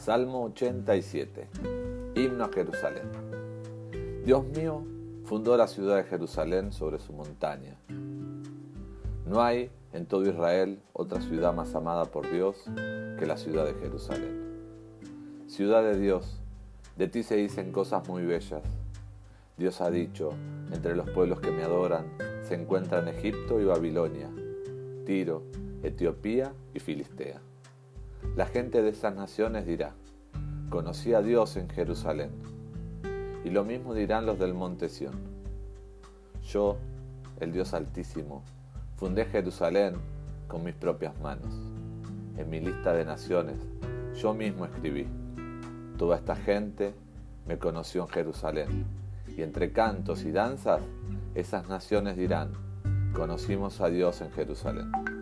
Salmo 87. Himno a Jerusalén. Dios mío fundó la ciudad de Jerusalén sobre su montaña. No hay en todo Israel otra ciudad más amada por Dios que la ciudad de Jerusalén. Ciudad de Dios, de ti se dicen cosas muy bellas. Dios ha dicho, entre los pueblos que me adoran se encuentran Egipto y Babilonia, Tiro, Etiopía y Filistea. La gente de esas naciones dirá, conocí a Dios en Jerusalén. Y lo mismo dirán los del monte Sión. Yo, el Dios Altísimo, fundé Jerusalén con mis propias manos. En mi lista de naciones, yo mismo escribí. Toda esta gente me conoció en Jerusalén. Y entre cantos y danzas, esas naciones dirán, conocimos a Dios en Jerusalén.